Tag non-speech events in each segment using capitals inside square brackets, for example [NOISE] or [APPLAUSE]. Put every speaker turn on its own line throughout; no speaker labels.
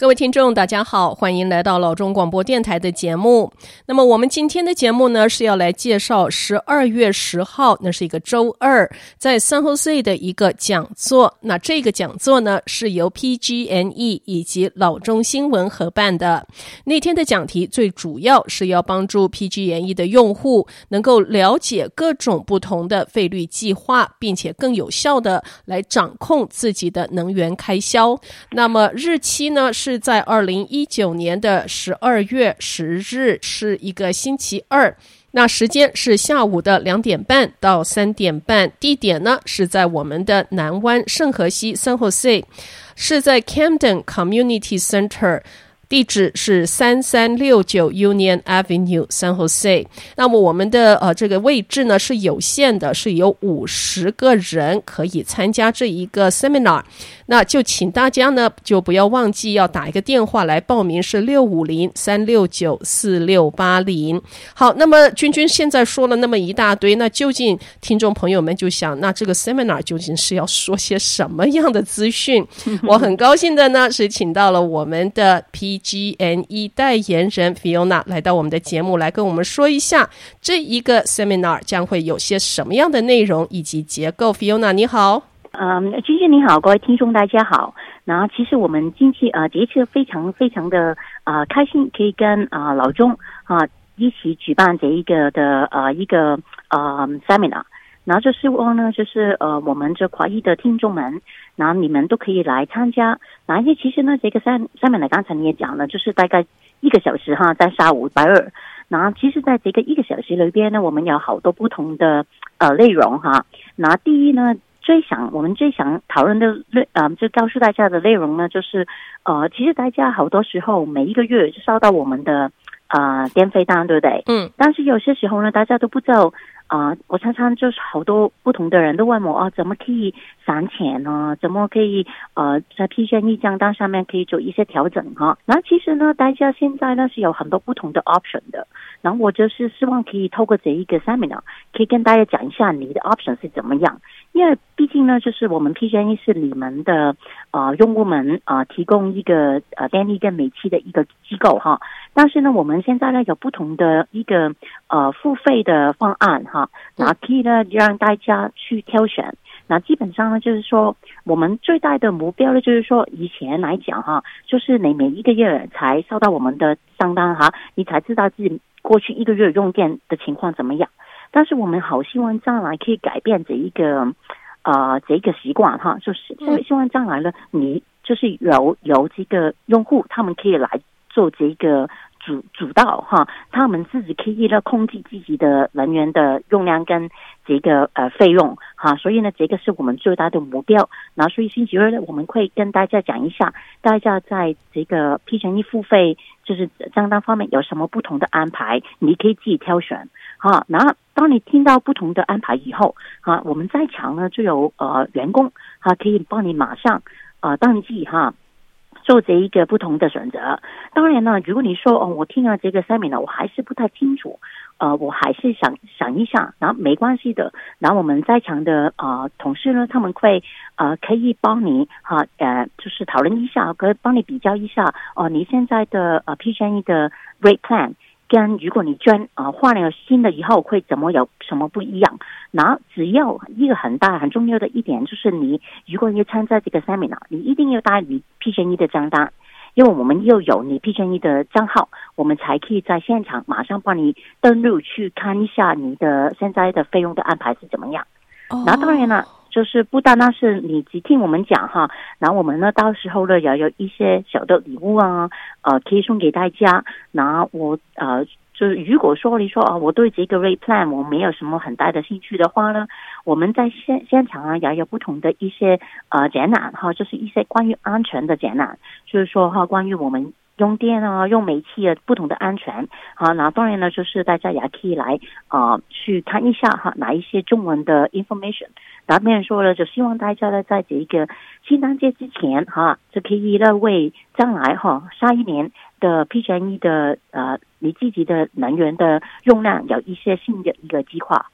各位听众，大家好，欢迎来到老中广播电台的节目。那么，我们今天的节目呢，是要来介绍十二月十号，那是一个周二，在 San Jose 的一个讲座。那这个讲座呢，是由 PGNE 以及老中新闻合办的。那天的讲题最主要是要帮助 PGNE 的用户能够了解各种不同的费率计划，并且更有效的来掌控自己的能源开销。那么日期呢，是。是在二零一九年的十二月十日，是一个星期二。那时间是下午的两点半到三点半，地点呢是在我们的南湾圣河西三号 C，是在 Camden Community Center。地址是三三六九 Union Avenue San Jose。那么我们的呃这个位置呢是有限的，是有五十个人可以参加这一个 seminar。那就请大家呢就不要忘记要打一个电话来报名，是六五零三六九四六八零。好，那么君君现在说了那么一大堆，那究竟听众朋友们就想，那这个 seminar 究竟是要说些什么样的资讯？[LAUGHS] 我很高兴的呢是请到了我们的 P。PG&E 代言人 Fiona 来到我们的节目，来跟我们说一下这一个 seminar 将会有些什么样的内容以及结构。Fiona 你好，
嗯，君君你好，各位听众大家好。然后其实我们近期呃，这次非常非常的啊、呃、开心，可以跟啊、呃、老钟啊一起举办这一个的呃一个呃 seminar。然后就希望呢，就是呃，我们这华裔的听众们，然后你们都可以来参加。然后其实呢，这个上上面呢，刚才你也讲了，就是大概一个小时哈，在下午百二。然后其实在这个一个小时里边呢，我们有好多不同的呃内容哈。那第一呢，最想我们最想讨论的内呃，就告诉大家的内容呢，就是呃，其实大家好多时候每一个月就收到我们的呃电费单，对不对？嗯。但是有些时候呢，大家都不知道。啊、我常常就是好多不同的人都问我啊，怎么可以省钱呢？怎么可以呃在 PG&E 账单上面可以做一些调整哈？那其实呢，大家现在呢是有很多不同的 option 的。然后我就是希望可以透过这一个 seminar，可以跟大家讲一下你的 option 是怎么样。因为毕竟呢，就是我们 PG&E 是你们的呃用户们啊、提供一个呃电力跟煤气的一个机构哈。但是呢，我们现在呢有不同的一个呃付费的方案哈，然后可以呢让大家去挑选。那基本上呢，就是说我们最大的目标呢，就是说以前来讲哈，就是你每一个月才收到我们的账单哈，你才知道自己过去一个月用电的情况怎么样。但是我们好希望将来可以改变这一个呃这一个习惯哈，就是希望将来呢，你就是由由这个用户他们可以来做这个。主主导哈，他们自己可以呢控制自己的能源的用量跟这个呃费用哈，所以呢这个是我们最大的目标。那所以星期二呢，我们会跟大家讲一下，大家在这个 P 乘一付费就是账单方面有什么不同的安排，你可以自己挑选哈。然后当你听到不同的安排以后哈，我们在场呢就有呃员工哈可以帮你马上呃登记哈。做这一个不同的选择，当然呢，如果你说哦，我听了这个 seminar，我还是不太清楚，呃，我还是想想一下，然后没关系的，然后我们在场的呃同事呢，他们会呃可以帮你哈呃，就是讨论一下，可以帮你比较一下哦，你现在的呃 PG&E 的 rate plan。跟如果你捐啊换了新的以后会怎么有什么不一样？然后只要一个很大很重要的一点就是你如果要参加这个 seminar，你一定要带你 PG&E 的账单，因为我们又有你 PG&E 的账号，我们才可以在现场马上帮你登录去看一下你的现在的费用的安排是怎么样。然后当然了。就是不单单是你只听我们讲哈，然后我们呢到时候呢也有一些小的礼物啊，呃，可以送给大家。然后我呃，就是如果说你说啊，我对这个 rate plan 我没有什么很大的兴趣的话呢，我们在现现场啊也有不同的一些呃展览哈，就是一些关于安全的展览，就是说哈，关于我们。用电啊，用煤气啊，不同的安全好，那当然呢，就是大家也可以来啊、去看一下哈，拿一些中文的 information。答辩说了，就希望大家呢，在这个圣诞节之前哈，就可以呢为将来哈下一年的 PG&E 的呃你自己的能源的用量有一些新的一个计划。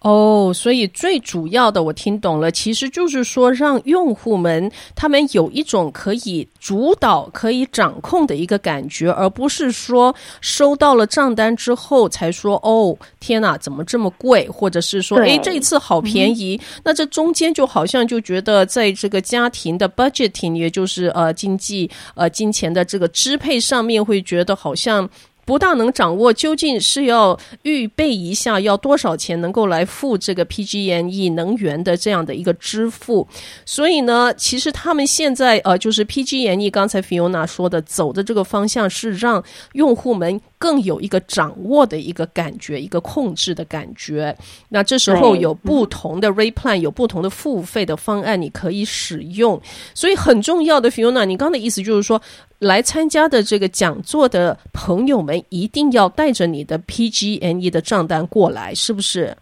哦，所以最主要的我听懂了，其实就是说让用户们他们有一种可以主导、可以掌控的一个感觉，而不是说收到了账单之后才说哦，天哪，怎么这么贵？或者是说，哎，这一次好便宜。嗯、那这中间就好像就觉得在这个家庭的 budgeting，也就是呃经济呃金钱的这个支配上面，会觉得好像。不大能掌握究竟是要预备一下要多少钱能够来付这个 PG&E 能源的这样的一个支付，所以呢，其实他们现在呃，就是 PG&E 刚才 Fiona 说的走的这个方向是让用户们更有一个掌握的一个感觉，一个控制的感觉。那这时候有不同的 rate plan，有不同的付费的方案你可以使用。所以很重要的 Fiona，你刚刚的意思就是说。来参加的这个讲座的朋友们，一定要带着你的 PG&E 的账单过来，是不是？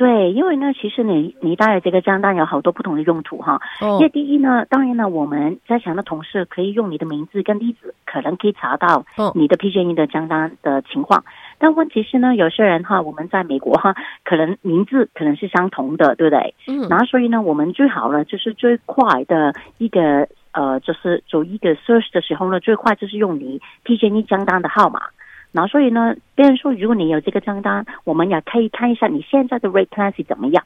对，因为呢，其实你你带的这个账单有好多不同的用途哈。哦。因为第一呢，当然呢，我们在场的同事可以用你的名字跟地址，可能可以查到你的 PG&E 的账单的情况。哦。但问题是呢，有些人哈，我们在美国哈，可能名字可能是相同的，对不对？嗯。然后所以呢，我们最好呢，就是最快的一个。呃，就是做一个 search 的时候呢，最快就是用你 PG&E 账单的号码。然后所以呢，别人说如果你有这个账单，我们也可以看一下你现在的 rate plan 是怎么样，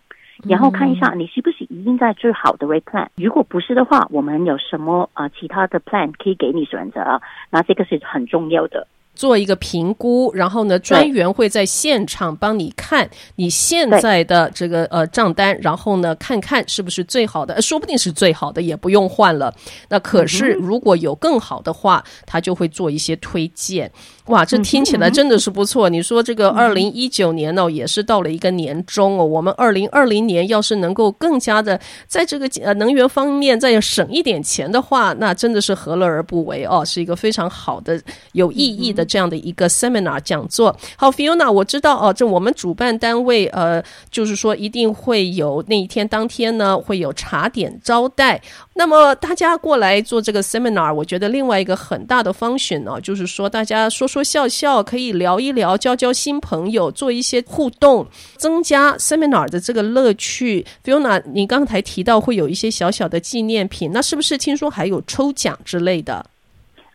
然后看一下你是不是已经在最好的 rate plan。如果不是的话，我们有什么啊、呃、其他的 plan 可以给你选择？那这个是很重要的。
做一个评估，然后呢，专员会在现场帮你看你现在的这个呃账单，然后呢，看看是不是最好的，说不定是最好的，也不用换了。那可是如果有更好的话，他就会做一些推荐。哇，这听起来真的是不错。你说这个二零一九年呢，也是到了一个年终哦。我们二零二零年要是能够更加的在这个呃能源方面再省一点钱的话，那真的是何乐而不为哦，是一个非常好的有意义的这样的一个 seminar 讲座。好，Fiona，我知道哦，这我们主办单位呃，就是说一定会有那一天当天呢会有茶点招待。那么大家过来做这个 seminar，我觉得另外一个很大的 function 呢，就是说大家说说笑笑，可以聊一聊，交交新朋友，做一些互动，增加 seminar 的这个乐趣。Fiona，你刚才提到会有一些小小的纪念品，那是不是听说还有抽奖之类的？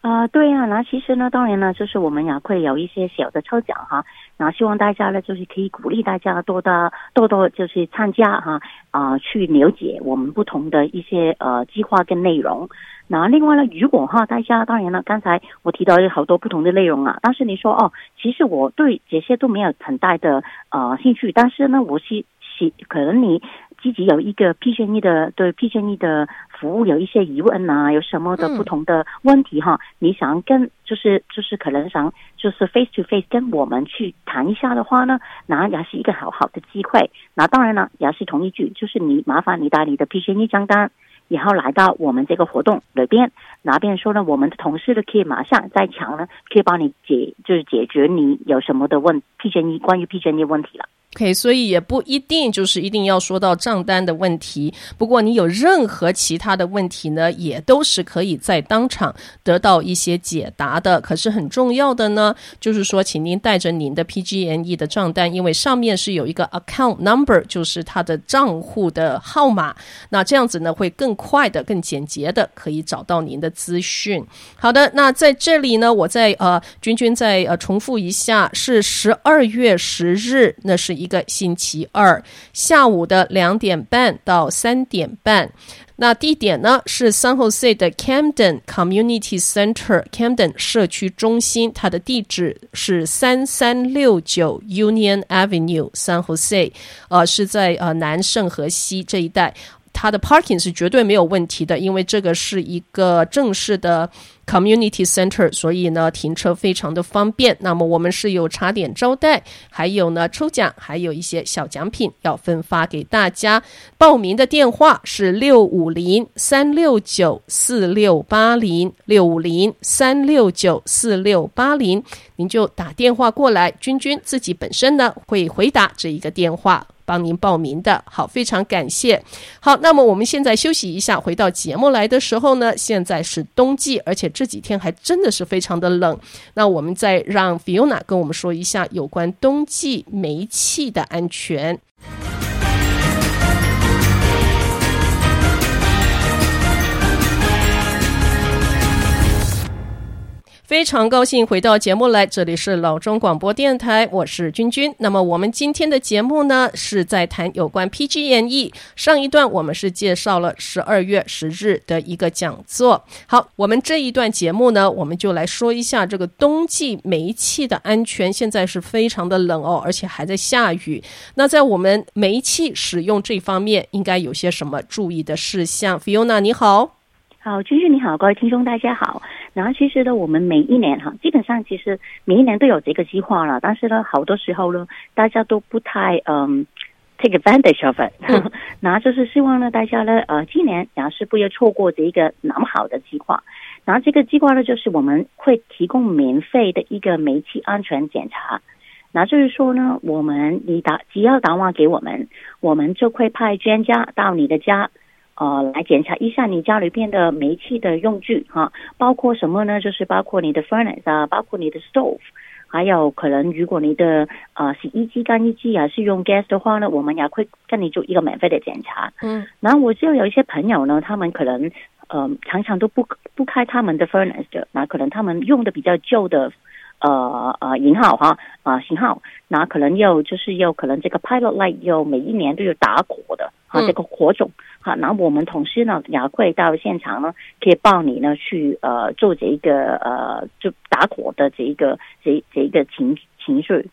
啊、对呀、啊，那其实呢，当然呢，就是我们也会有一些小的抽奖哈，然后希望大家呢，就是可以鼓励大家多的多多就是参加哈，啊、去了解我们不同的一些呃计划跟内容。那另外呢，如果哈大家当然了，刚才我提到有好多不同的内容啊，但是你说哦，其实我对这些都没有很大的呃兴趣，但是呢，我是喜可能你。积极有一个 PG&E 的对 PG&E 的服务有一些疑问啊，有什么的不同的问题哈？你想跟就是就是可能想就是 face to face 跟我们去谈一下的话呢，那也是一个好好的机会。那当然了，也是同一句，就是你麻烦你打你的 PG&E 账单，然后来到我们这个活动里边，那边说呢，我们的同事呢可以马上在场呢，可以帮你解就是解决你有什么的问 PG&E 关于 PG&E 问题了。
OK，所以也不一定就是一定要说到账单的问题。不过你有任何其他的问题呢，也都是可以在当场得到一些解答的。可是很重要的呢，就是说，请您带着您的 PGNE 的账单，因为上面是有一个 account number，就是它的账户的号码。那这样子呢，会更快的、更简洁的可以找到您的资讯。好的，那在这里呢，我再呃，君君再呃重复一下，是十二月十日，那是。一个星期二下午的两点半到三点半，那地点呢是 San Jose 的 Camden Community Center，Camden 社区中心，它的地址是三三六九 Union Avenue，San Jose，呃，是在呃南圣荷西这一带。它的 parking 是绝对没有问题的，因为这个是一个正式的 community center，所以呢停车非常的方便。那么我们是有茶点招待，还有呢抽奖，还有一些小奖品要分发给大家。报名的电话是六五零三六九四六八零六五零三六九四六八零，您就打电话过来，君君自己本身呢会回答这一个电话。帮您报名的好，非常感谢。好，那么我们现在休息一下，回到节目来的时候呢，现在是冬季，而且这几天还真的是非常的冷。那我们再让 Fiona 跟我们说一下有关冬季煤气的安全。非常高兴回到节目来，这里是老中广播电台，我是君君。那么我们今天的节目呢，是在谈有关 PG&E。上一段我们是介绍了十二月十日的一个讲座。好，我们这一段节目呢，我们就来说一下这个冬季煤气的安全。现在是非常的冷哦，而且还在下雨。那在我们煤气使用这方面，应该有些什么注意的事项？Fiona，你好。
好，君君你好，各位听众大家好。然后其实呢，我们每一年哈，基本上其实每一年都有这个计划了，但是呢，好多时候呢，大家都不太嗯 take advantage of it。[LAUGHS] 然后就是希望呢，大家呢，呃，今年然后是不要错过这一个那么好的计划。然后这个计划呢，就是我们会提供免费的一个煤气安全检查。那就是说呢，我们你打只要打电话给我们，我们就会派专家到你的家。呃，来检查一下你家里边的煤气的用具哈，包括什么呢？就是包括你的 furnace 啊，包括你的 stove，还有可能如果你的呃洗衣机、干衣机啊是用 gas 的话呢，我们也会跟你做一个免费的检查。嗯，然后我就有一些朋友呢，他们可能呃常常都不不开他们的 furnace 的，那可能他们用的比较旧的。呃呃，型号哈啊型号，那可能又就是又可能这个 pilot light 又每一年都有打火的啊，这个火种哈，那我们同事呢也会到现场呢，可以帮你呢去呃做这一个呃就打火的这一个这这一个情情绪。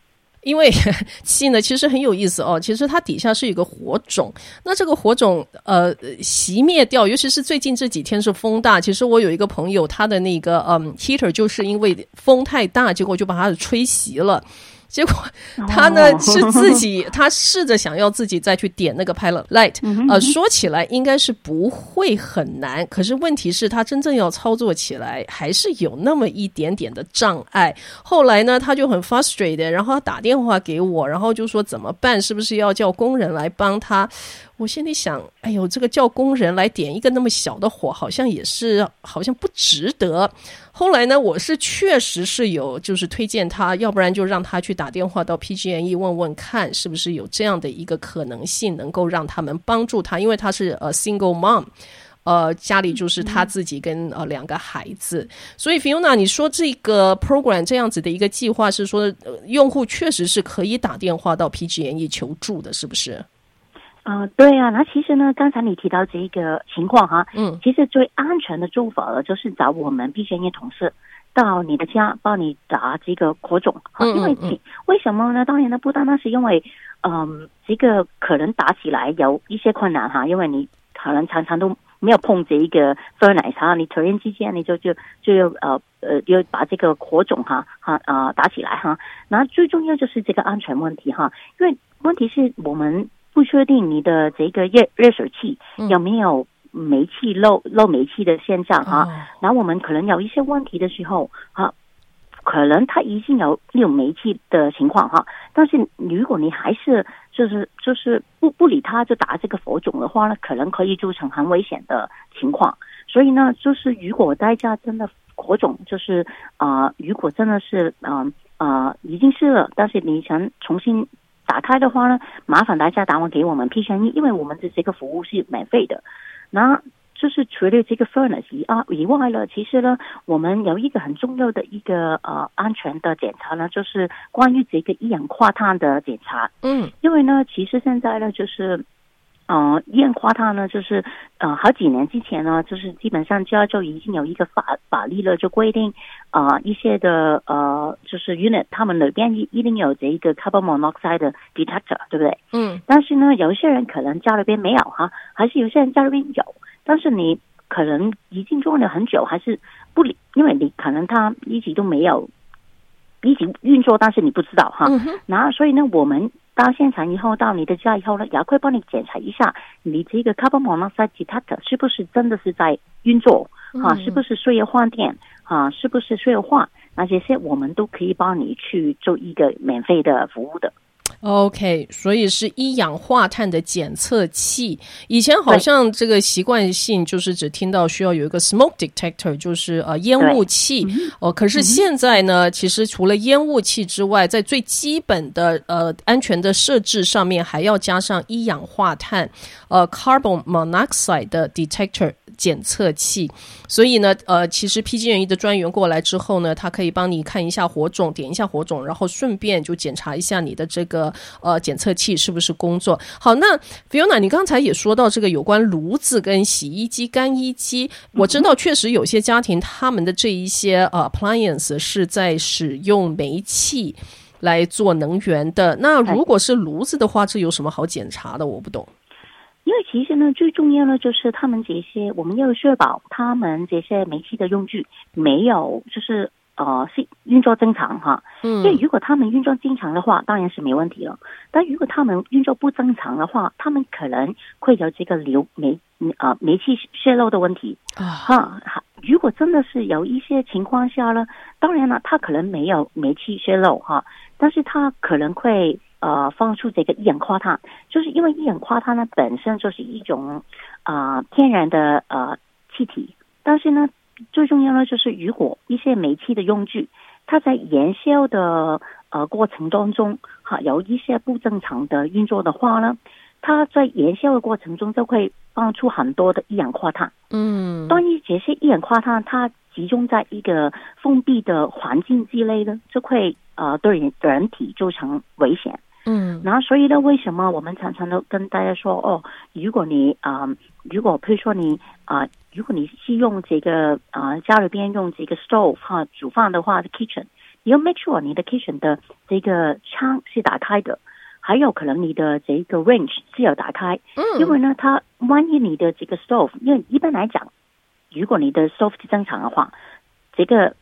因为 [LAUGHS] 气呢，其实很有意思哦。其实它底下是有个火种，那这个火种呃熄灭掉，尤其是最近这几天是风大。其实我有一个朋友，他的那个嗯 heater 就是因为风太大，结果就把它吹熄了。结果他呢是自己，[LAUGHS] 他试着想要自己再去点那个 pilot light，呃，说起来应该是不会很难，可是问题是，他真正要操作起来还是有那么一点点的障碍。后来呢，他就很 frustrated，然后他打电话给我，然后就说怎么办？是不是要叫工人来帮他？我心里想，哎呦，这个叫工人来点一个那么小的火，好像也是好像不值得。后来呢，我是确实是有就是推荐他，要不然就让他去打电话到 PG&E 问问看，是不是有这样的一个可能性，能够让他们帮助他，因为他是呃 single mom，呃家里就是他自己跟呃两个孩子，所以 Fiona，你说这个 program 这样子的一个计划是说，呃，用户确实是可以打电话到 PG&E 求助的，是不是？
呃，对啊，那其实呢，刚才你提到这一个情况哈，嗯，其实最安全的做法呢，就是找我们 PG&E 同事到你的家帮你打这个火种，哈，因为为什么呢？当然呢，不单单是因为，嗯、呃，这个可能打起来有一些困难哈，因为你可能常常都没有碰这一个 furnace 哈，你突然之间你就就就要呃呃要把这个火种哈哈啊打起来哈，那最重要就是这个安全问题哈，因为问题是我们。不确定你的这个热热水器有没有煤气漏漏煤气的现象哈，然后我们可能有一些问题的时候啊，可能它已经有有煤气的情况哈，但是如果你还是就是就是不不理它就打这个火种的话呢，可能可以造成很危险的情况。所以呢，就是如果大家真的火种就是啊、呃，如果真的是嗯啊、呃呃、已经是了，但是你想重新。打开的话呢，麻烦大家打完给我们 P 三一因为我们的这个服务是免费的。那就是除了这个 furnace 以啊以外呢，其实呢，我们有一个很重要的一个呃安全的检查呢，就是关于这个一氧化碳的检查。嗯，因为呢，其实现在呢，就是。呃，一氧化碳呢，就是呃，好几年之前呢，就是基本上加州已经有一个法法律了，就规定啊、呃，一些的呃，就是 unit 他们里边一一定有这一个 carbon monoxide 的 detector，对不对？嗯。但是呢，有一些人可能家里边没有哈，还是有些人家里边有，但是你可能已经用了很久，还是不理，因为你可能他一直都没有一直运作，但是你不知道哈。嗯后所以呢，我们。到现场以后，到你的家以后呢，也会帮你检查一下你这个 carbon monoxide detector 是不是真的是在运作，哈、嗯，是不是需要换电，啊，是不是需要换，那这些我们都可以帮你去做一个免费的服务的。
OK，所以是一氧化碳的检测器。以前好像这个习惯性就是只听到需要有一个 smoke detector，就是呃烟雾器哦。可是现在呢，其实除了烟雾器之外，在最基本的呃安全的设置上面，还要加上一氧化碳呃 carbon monoxide 的 detector。检测器。所以呢，呃，其实 PG&E 的专员过来之后呢，他可以帮你看一下火种，点一下火种，然后顺便就检查一下你的这个呃检测器是不是工作。好，那 Fiona，你刚才也说到这个有关炉子跟洗衣机、干衣机，我知道确实有些家庭他们的这一些呃 appliance 是在使用煤气来做能源的。那如果是炉子的话，这有什么好检查的？我不懂。
因为其实呢，最重要的就是他们这些，我们要确保他们这些煤气的用具没有，就是呃是运作正常哈。嗯。因为如果他们运作正常的话，当然是没问题了。但如果他们运作不正常的话，他们可能会有这个流煤呃煤气泄漏的问题啊。哈，如果真的是有一些情况下呢，当然了，他可能没有煤气泄漏哈，但是他可能会。呃，放出这个一氧化碳，就是因为一氧化碳呢本身就是一种啊、呃、天然的呃气体，但是呢最重要的就是如果一些煤气的用具，它在燃烧的呃过程当中哈有一些不正常的运作的话呢，它在燃烧的过程中就会放出很多的一氧化碳。嗯，当然这些一氧化碳它集中在一个封闭的环境之内呢，就会呃对人人体造成危险。嗯，然后所以呢，为什么我们常常都跟大家说哦，如果你啊、呃，如果譬如说你啊、呃，如果你是用这个啊、呃、家里边用这个 stove 哈煮饭的话，的 kitchen，你要 make sure 你的 kitchen 的这个窗是打开的，还有可能你的这个 range 是要打开，嗯，因为呢，它万一你的这个 stove，因为一般来讲，如果你的 stove 是正常的话，这个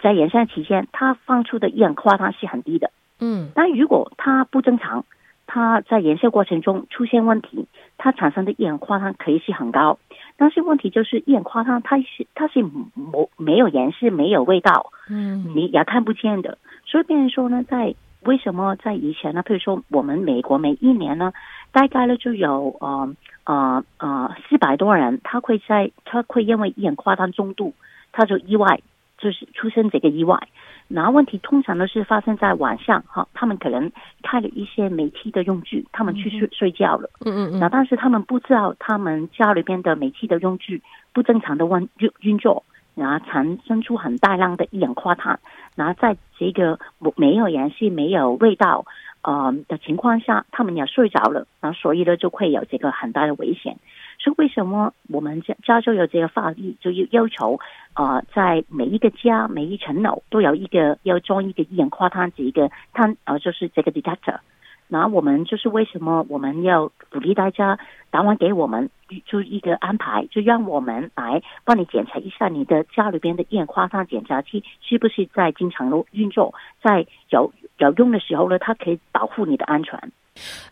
在燃烧期间，它放出的一氧化碳是很低的。嗯，但如果它不正常，它在燃烧过程中出现问题，它产生的一氧化碳可以是很高。但是问题就是一氧化碳它是它是没没有颜色、没有味道，嗯，你也看不见的。所以别人说呢，在为什么在以前呢？譬如说我们美国每一年呢，大概呢就有呃呃呃四百多人，他会在他会因为一氧化碳中毒，他就意外就是出生这个意外。然后问题通常都是发生在晚上，哈，他们可能开了一些煤气的用具，他们去睡睡觉了，嗯嗯嗯，然后但是他们不知道他们家里边的煤气的用具不正常的运运运作，然后产生出很大量的一氧化碳，然后在这个没有燃气、没有味道，呃的情况下，他们也睡着了，然后所以呢就会有这个很大的危险。所以为什么我们加加州有这个法律，就要要求，呃，在每一个家、每一层楼都有一个要装一个一氧化碳这一个碳，呃，就是这个 detector。然后我们就是为什么我们要鼓励大家打完给我们就一个安排，就让我们来帮你检查一下你的家里边的一氧化碳检查器是不是在经常运作，在有有用的时候呢，它可以保护你的安全。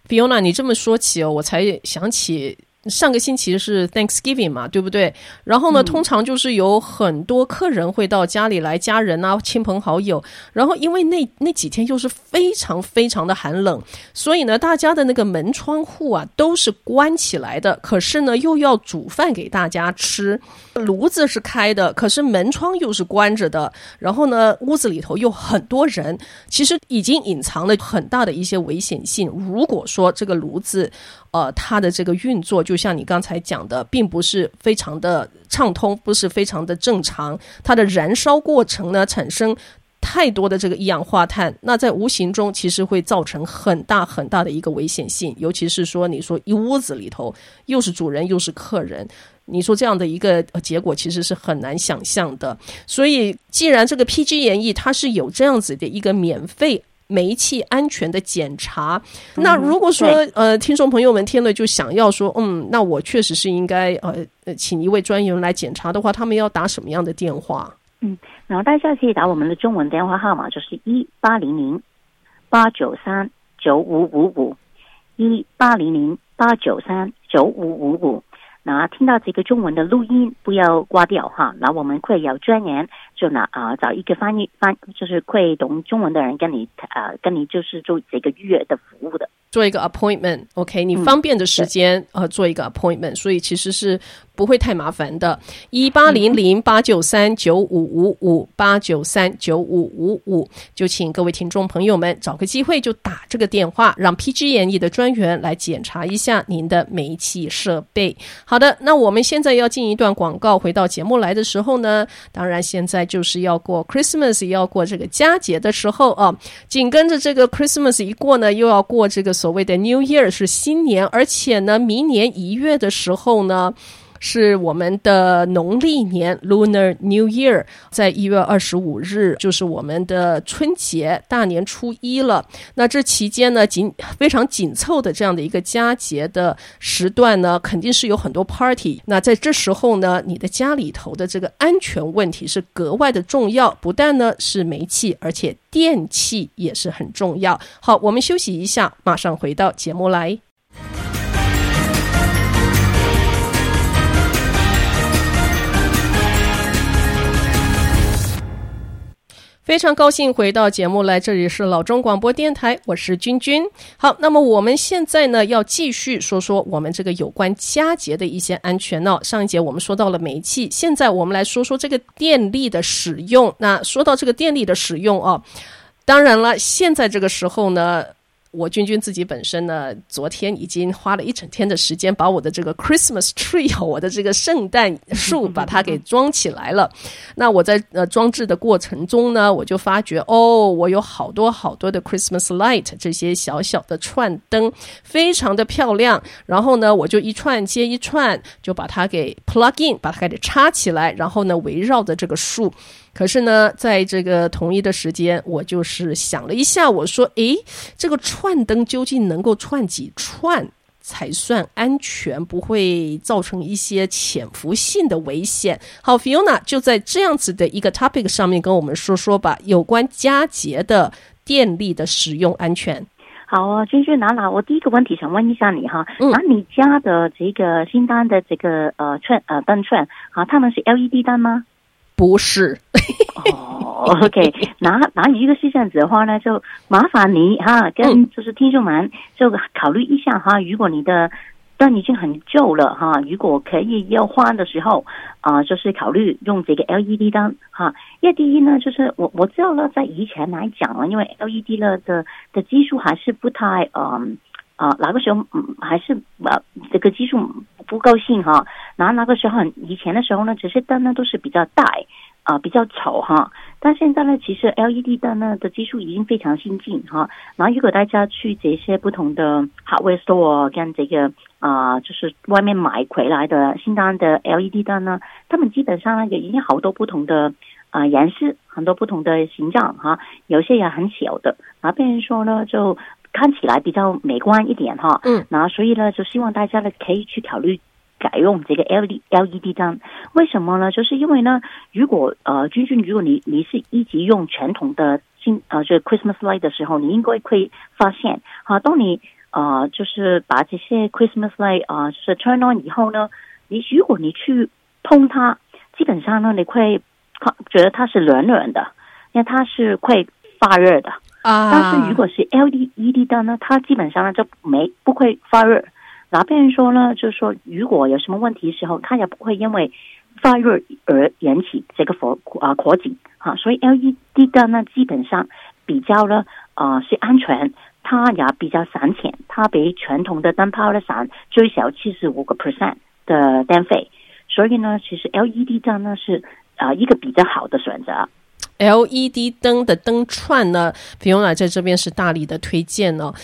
Fiona，你这么说起哦，我才想起。上个星期是 Thanksgiving 嘛，对不对？然后呢，通常就是有很多客人会到家里来，家人啊、亲朋好友。然后因为那那几天又是非常非常的寒冷，所以呢，大家的那个门窗户啊都是关起来的。可是呢，又要煮饭给大家吃，炉子是开的，可是门窗又是关着的。然后呢，屋子里头又很多人，其实已经隐藏了很大的一些危险性。如果说这个炉子，呃，它的这个运作，就像你刚才讲的，并不是非常的畅通，不是非常的正常。它的燃烧过程呢，产生太多的这个一氧化碳，那在无形中其实会造成很大很大的一个危险性。尤其是说，你说一屋子里头又是主人又是客人，你说这样的一个结果其实是很难想象的。所以，既然这个 PG 演绎它是有这样子的一个免费。煤气安全的检查。那如果说、嗯、呃，听众朋友们听了就想要说，嗯，那我确实是应该呃呃，请一位专业人来检查的话，他们要打什么样的电话？
嗯，然后大家可以打我们的中文电话号码，就是一八零零八九三九五五五一八零零八九三九五五五。那听到这个中文的录音，不要挂掉哈。那我们会有专员就拿啊、找一个翻译翻就是会懂中文的人跟你啊、呃、跟你就是做这个预约的服务的。
做一个 appointment，OK，、okay, 你方便的时间、嗯、呃做一个 appointment，所以其实是不会太麻烦的。一八零零八九三九五五五八九三九五五五，就请各位听众朋友们找个机会就打这个电话，让 PG&E 的专员来检查一下您的煤气设备。好的，那我们现在要进一段广告，回到节目来的时候呢，当然现在就是要过 Christmas，要过这个佳节的时候啊，紧跟着这个 Christmas 一过呢，又要过这个。所谓的 New Year 是新年，而且呢，明年一月的时候呢，是我们的农历年 Lunar New Year，在一月二十五日就是我们的春节大年初一了。那这期间呢，紧非常紧凑的这样的一个佳节的时段呢，肯定是有很多 party。那在这时候呢，你的家里头的这个安全问题是格外的重要，不但呢是煤气，而且电器也是很重要。好，我们休息一下，马上回到节目来。非常高兴回到节目来，这里是老中广播电台，我是君君。好，那么我们现在呢要继续说说我们这个有关佳节的一些安全呢。上一节我们说到了煤气，现在我们来说说这个电力的使用。那说到这个电力的使用哦，当然了，现在这个时候呢。我君君自己本身呢，昨天已经花了一整天的时间，把我的这个 Christmas tree，[LAUGHS] 我的这个圣诞树，把它给装起来了。那我在呃装置的过程中呢，我就发觉哦，我有好多好多的 Christmas light，这些小小的串灯，非常的漂亮。然后呢，我就一串接一串，就把它给 plug in，把它给插起来，然后呢，围绕着这个树。可是呢，在这个同一的时间，我就是想了一下，我说：“诶，这个串灯究竟能够串几串才算安全，不会造成一些潜伏性的危险？”好，Fiona 就在这样子的一个 topic 上面跟我们说说吧，有关佳节的电力的使用安全。
好啊，君君，拿拿，我第一个问题想问一下你哈，那、嗯、你家的这个新单的这个呃串呃灯串啊，它们是 LED 灯吗？
不是
哦，OK，那那一个是这样子的话呢，就麻烦你哈，跟就是听众们就考虑一下哈，如果你的灯已经很旧了哈，如果可以要换的时候啊、呃，就是考虑用这个 LED 灯哈。因为第一呢，就是我我知道呢，在以前来讲啊，因为 LED 了的的技术还是不太嗯。啊、呃，那个时候嗯还是呃这个技术不够性哈，然后那个时候以前的时候呢，这些灯呢都是比较大啊、比较丑哈。但现在呢，其实 LED 灯呢的技术已经非常先进哈。然后如果大家去这些不同的 hardware store 跟这个啊、就是外面买回来的新单的 LED 灯呢，他们基本上呢也已经好多不同的啊颜色，很多不同的形状哈，有些也很小的。然后别人说呢就。看起来比较美观一点哈，嗯，然后所以呢，就希望大家呢可以去考虑改用这个 LED LED 灯。为什么呢？就是因为呢，如果呃，君君，如果你你是一直用传统的新呃，就是 Christmas light 的时候，你应该会发现，哈、啊，当你呃，就是把这些 Christmas light 啊、呃，就是 turn on 以后呢，你如果你去碰它，基本上呢，你会觉得它是暖暖的，因为它是会发热的。啊，但是如果是 LED 灯呢，它基本上呢就没不会发热。然后别人说呢，就是说如果有什么问题的时候，它也不会因为发热而引起这个火啊火警啊。所以 LED 灯呢，基本上比较呢啊、是安全，它也比较省钱，它比传统的灯泡呢省最少七十五个 percent 的电费。所以呢，其实 LED 灯呢是啊、一个比较好的选择。
LED 灯的灯串呢比欧娜在这边是大力的推荐呢、哦。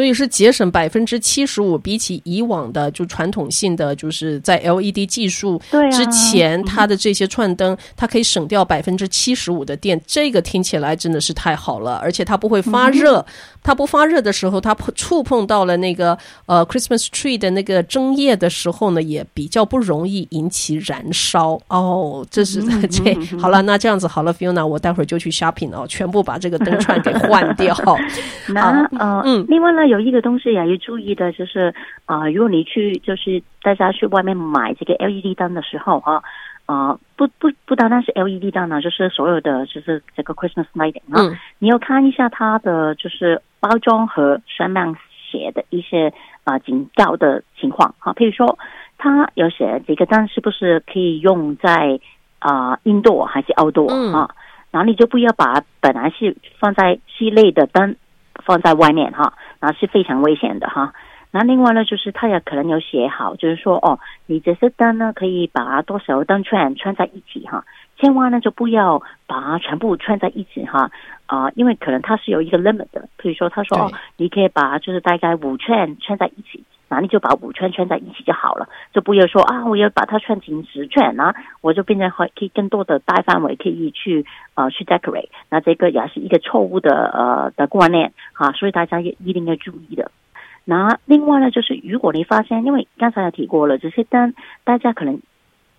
所以是节省百分之七十五，比起以往的就传统性的，就是在 LED 技术之前，它的这些串灯，它可以省掉百分之七十五的电。这个听起来真的是太好了，而且它不会发热。它不发热的时候，它触碰到了那个呃 Christmas tree 的那个针叶的时候呢，也比较不容易引起燃烧。哦，这是这好了，那这样子好了，Fiona，我待会儿就去 shopping 哦，全部把这个灯串给换掉。[LAUGHS]
那呃嗯，另外呢。有一个东西也要注意的，就是啊、呃，如果你去就是大家去外面买这个 LED 灯的时候啊，啊、呃，不不不单单是 LED 灯呢，就是所有的就是这个 Christmas lighting 啊、嗯，你要看一下它的就是包装盒上面写的一些啊、呃、警告的情况啊，譬如说它有写这个灯是不是可以用在啊 indoor 还是 outdoor 啊、嗯，然后你就不要把本来是放在室内的灯放在外面哈，然后是非常危险的哈。那另外呢，就是他也可能有写好，就是说哦，你这些灯呢，可以把多少灯串串在一起哈，千万呢就不要把它全部串在一起哈，啊、呃，因为可能它是有一个 limit 的，比如说他说哦，你可以把就是大概五串串在一起，那你就把五串串在一起就好了，就不要说啊，我要把它串成十串，那我就变成可可以更多的大范围可以去呃去 decorate，那这个也是一个错误的呃的观念哈，所以大家也一定要注意的。那另外呢，就是如果你发现，因为刚才也提过了，这些灯大家可能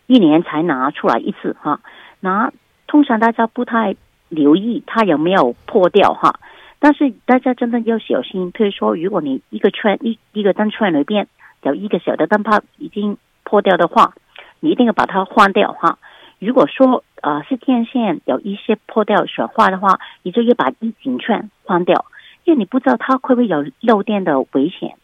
一年才拿出来一次哈，那通常大家不太留意它有没有破掉哈，但是大家真的要小心，譬如说，如果你一个圈一一个灯串里边有一个小的灯泡已经破掉的话，你一定要把它换掉哈。如果说呃是电线有一些破掉损坏的话，你就要把一整串换掉。因为你不知道它会不会有漏电的危险，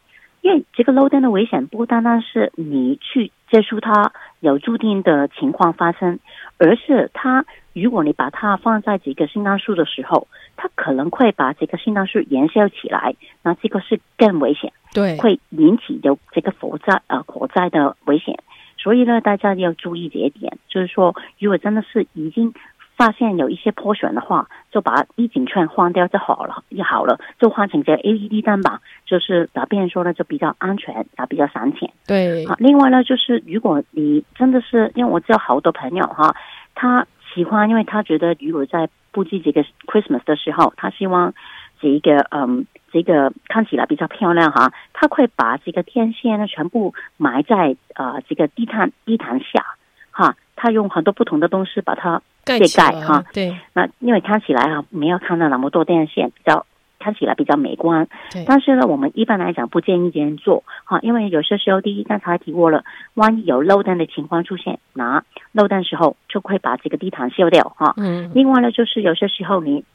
因为这个漏电的危险不单单是你去接触它有注定的情况发生，而是它如果你把它放在这个圣诞树的时候，它可能会把这个圣诞树燃烧起来，那这个是更危险，
对，
会引起有这个火灾呃火灾的危险，所以呢，大家要注意这一点，就是说如果真的是已经。发现有一些破损的话，就把一整串换掉就好了，就好了，就换成这 LED 灯吧。就是打比方说呢，就比较安全，啊，比较省钱。
对。
啊，另外呢，就是如果你真的是，因为我知道好多朋友哈，他喜欢，因为他觉得如果在布置这个 Christmas 的时候，他希望这一个嗯，这个看起来比较漂亮哈，他会把这个天线呢全部埋在啊这个地毯地毯下哈，他用很多不同的东西把它。盖盖哈，
对，
那因为看起来哈，没有看到那么多电线，比较看起来比较美观。对，但是呢，我们一般来讲不建议这样做哈，因为有些时候，第一刚才提过了，万一有漏电的情况出现，那漏电时候就会把这个地毯烧掉哈。嗯。另外呢，就是有些时候你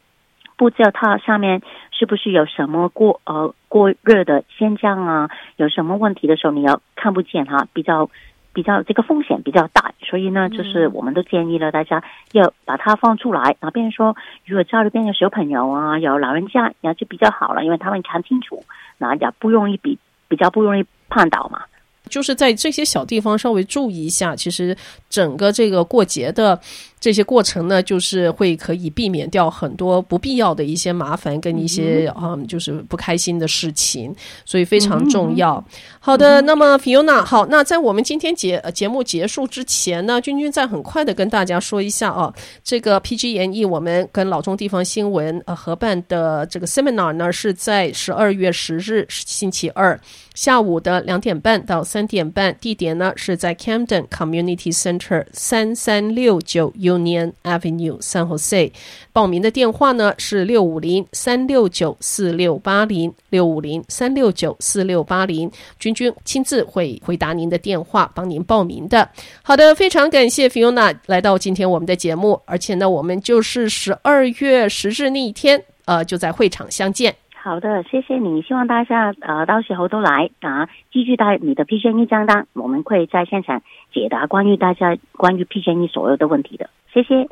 不知道它上面是不是有什么过呃过热的现象啊，有什么问题的时候，你要看不见哈，比较。比较这个风险比较大，所以呢，就是我们都建议了大家要把它放出来。那比如说，如果家里边有小朋友啊，有老人家，那就比较好了，因为他们看清楚，那也不容易比比较不容易绊倒嘛。
就是在这些小地方稍微注意一下，其实整个这个过节的这些过程呢，就是会可以避免掉很多不必要的一些麻烦跟一些嗯，嗯，就是不开心的事情，所以非常重要。嗯、好的，嗯、那么 Fiona，好，那在我们今天节节目结束之前呢，君君再很快的跟大家说一下啊，这个 PG&E 我们跟老中地方新闻呃合办的这个 Seminar 呢，是在十二月十日星期二下午的两点半到三点半，地点呢是在 Camden Community Center 三三六九 Union Avenue San Jose。报名的电话呢是六五零三六九四六八零六五零三六九四六八零，君君亲自会回答您的电话，帮您报名的。好的，非常感谢 Fiona 来到今天我们的节目，而且呢，我们就是十二月十日那一天，呃，就在会场相见。
好的，谢谢你。希望大家呃到时候都来啊，继续带你的 PG&E 账单，我们会在现场解答关于大家关于 PG&E 所有的问题的。谢谢。